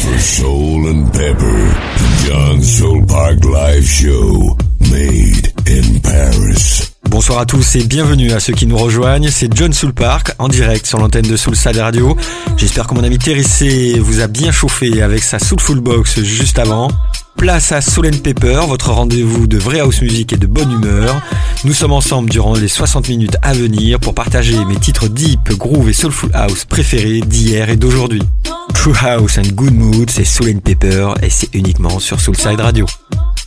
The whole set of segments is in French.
for Soul and Pepper, John Soul Park Live Show, made in Paris. Bonsoir à tous et bienvenue à ceux qui nous rejoignent. C'est John Soul Park en direct sur l'antenne de Soulside Radio. J'espère que mon ami Terry vous a bien chauffé avec sa Soulful Box juste avant. Place à Soul Pepper, votre rendez-vous de vraie house music et de bonne humeur. Nous sommes ensemble durant les 60 minutes à venir pour partager mes titres deep, groove et soulful house préférés d'hier et d'aujourd'hui. True House and Good Mood, c'est Soul Pepper et c'est uniquement sur Soulside Radio.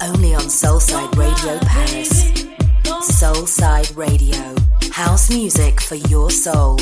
Only on Soulside Radio Paris. Soulside Radio. House music for your soul.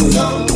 you.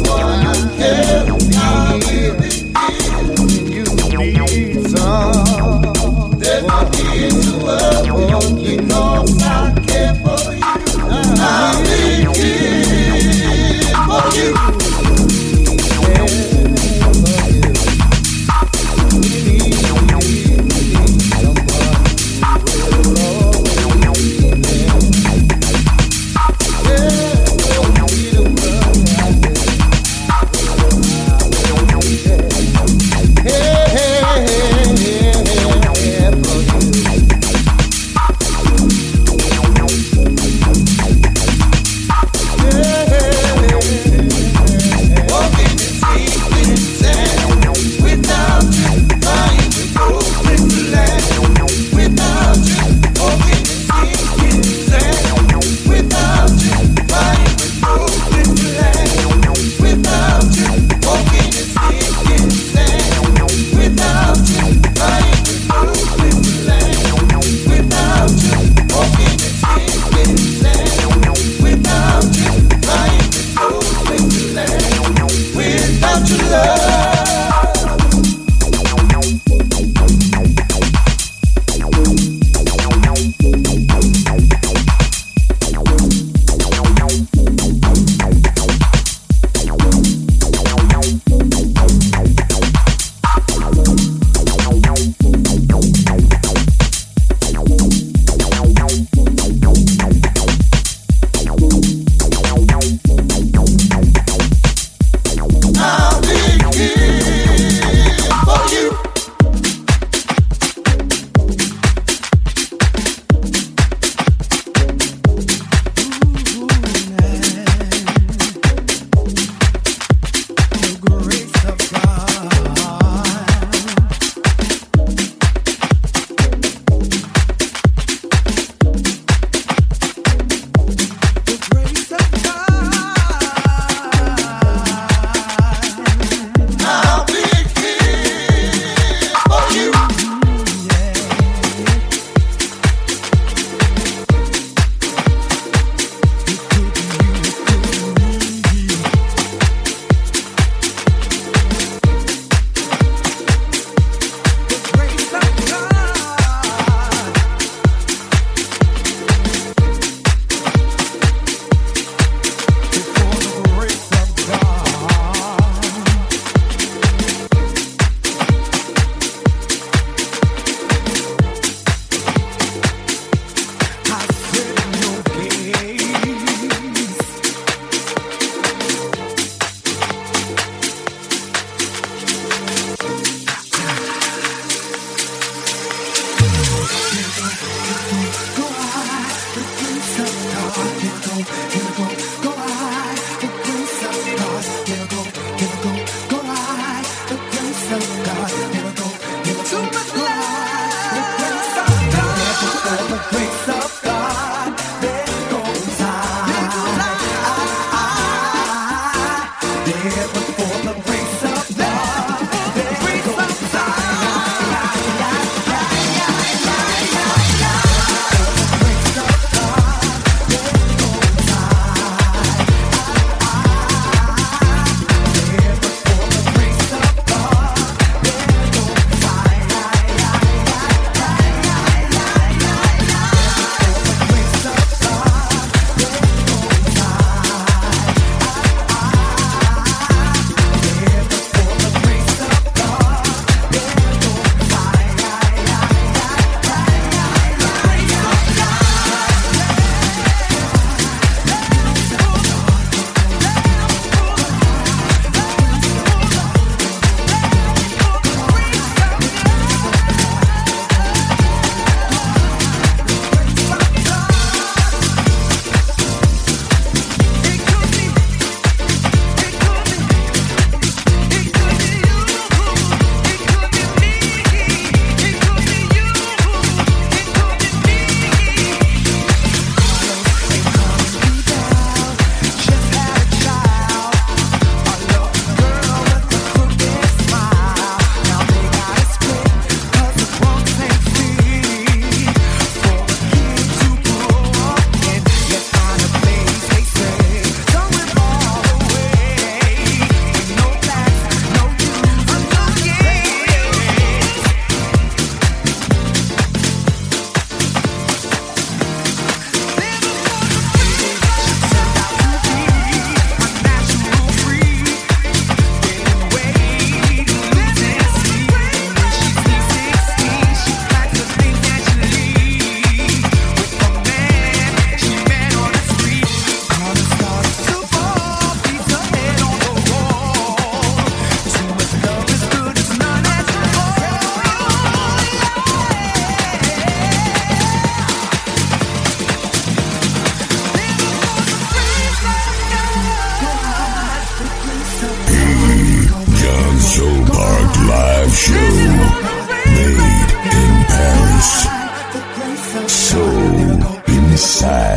Soulside.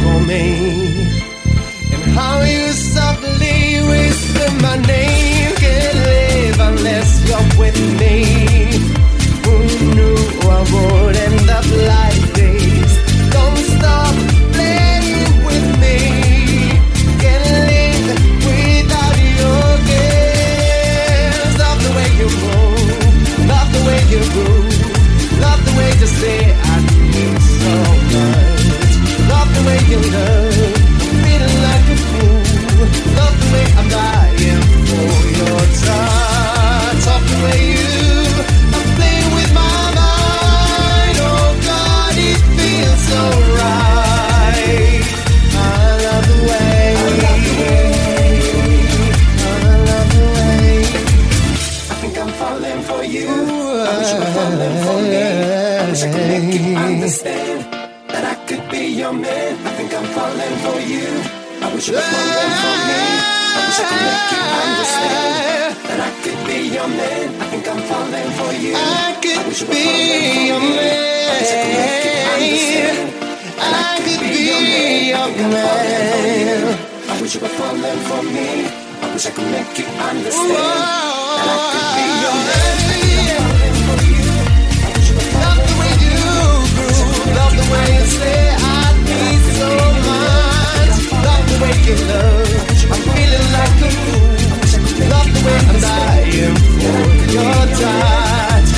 Call me and how you softly whisper my name. I wish you were falling for me. I wish I could make you understand that I could be your man. I think I'm falling for you. I could wish be your man. I wish I could make you understand. that I could be your man. I wish you were falling for me. I wish I could make you understand that I could be your man. Love the way you groove, love the way you say I need so much. I'm feeling like a fool. Love the way I'm dying for your touch.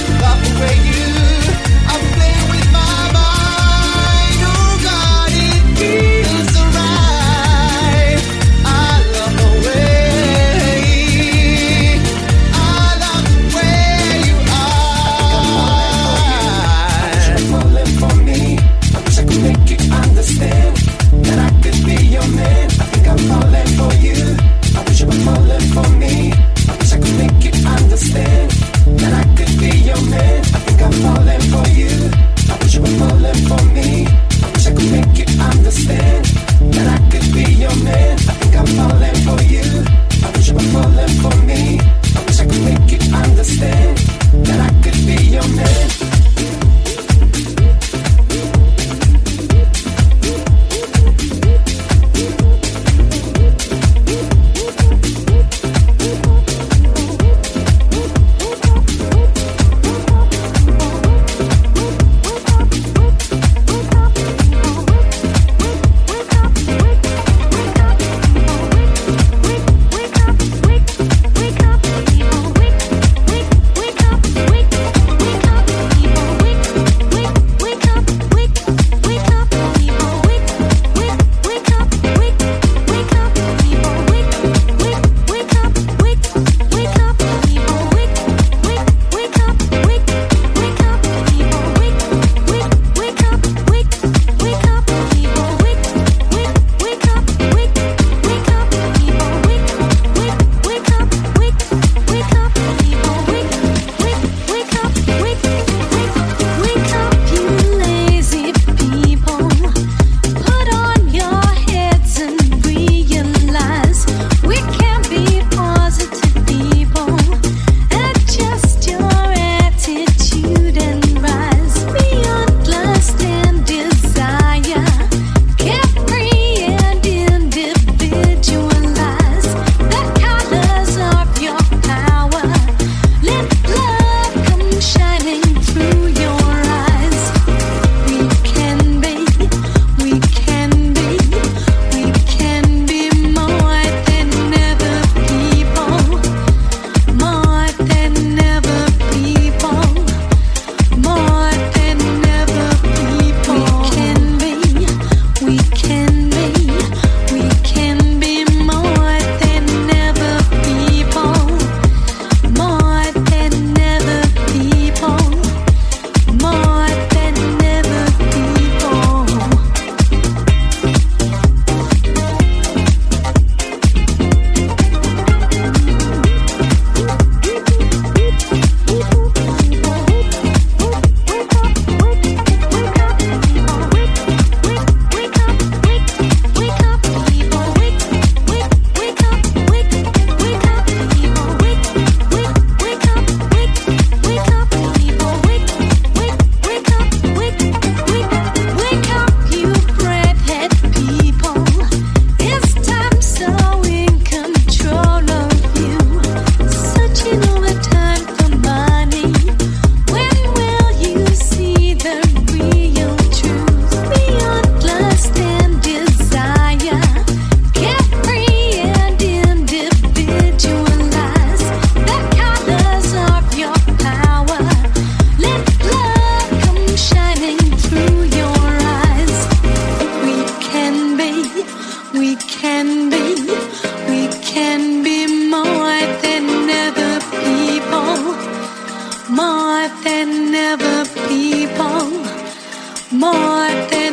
more than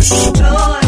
Joyce.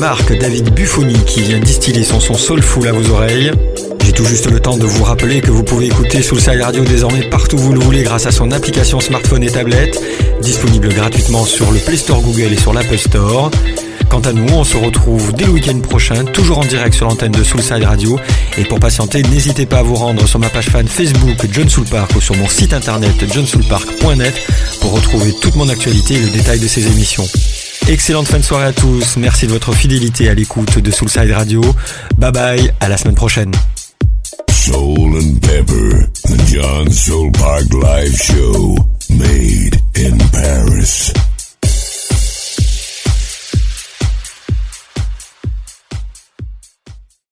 Marque, David Buffoni, qui vient distiller son son soulful à vos oreilles. J'ai tout juste le temps de vous rappeler que vous pouvez écouter Soulside Radio désormais partout où vous le voulez grâce à son application smartphone et tablette, disponible gratuitement sur le Play Store Google et sur l'Apple Store. Quant à nous, on se retrouve dès le week-end prochain, toujours en direct sur l'antenne de Soulside Radio. Et pour patienter, n'hésitez pas à vous rendre sur ma page fan Facebook John Soulpark ou sur mon site internet johnsoulpark.net pour retrouver toute mon actualité et le détail de ces émissions. Excellente fin de soirée à tous. Merci de votre fidélité à l'écoute de Soulside Radio. Bye bye, à la semaine prochaine.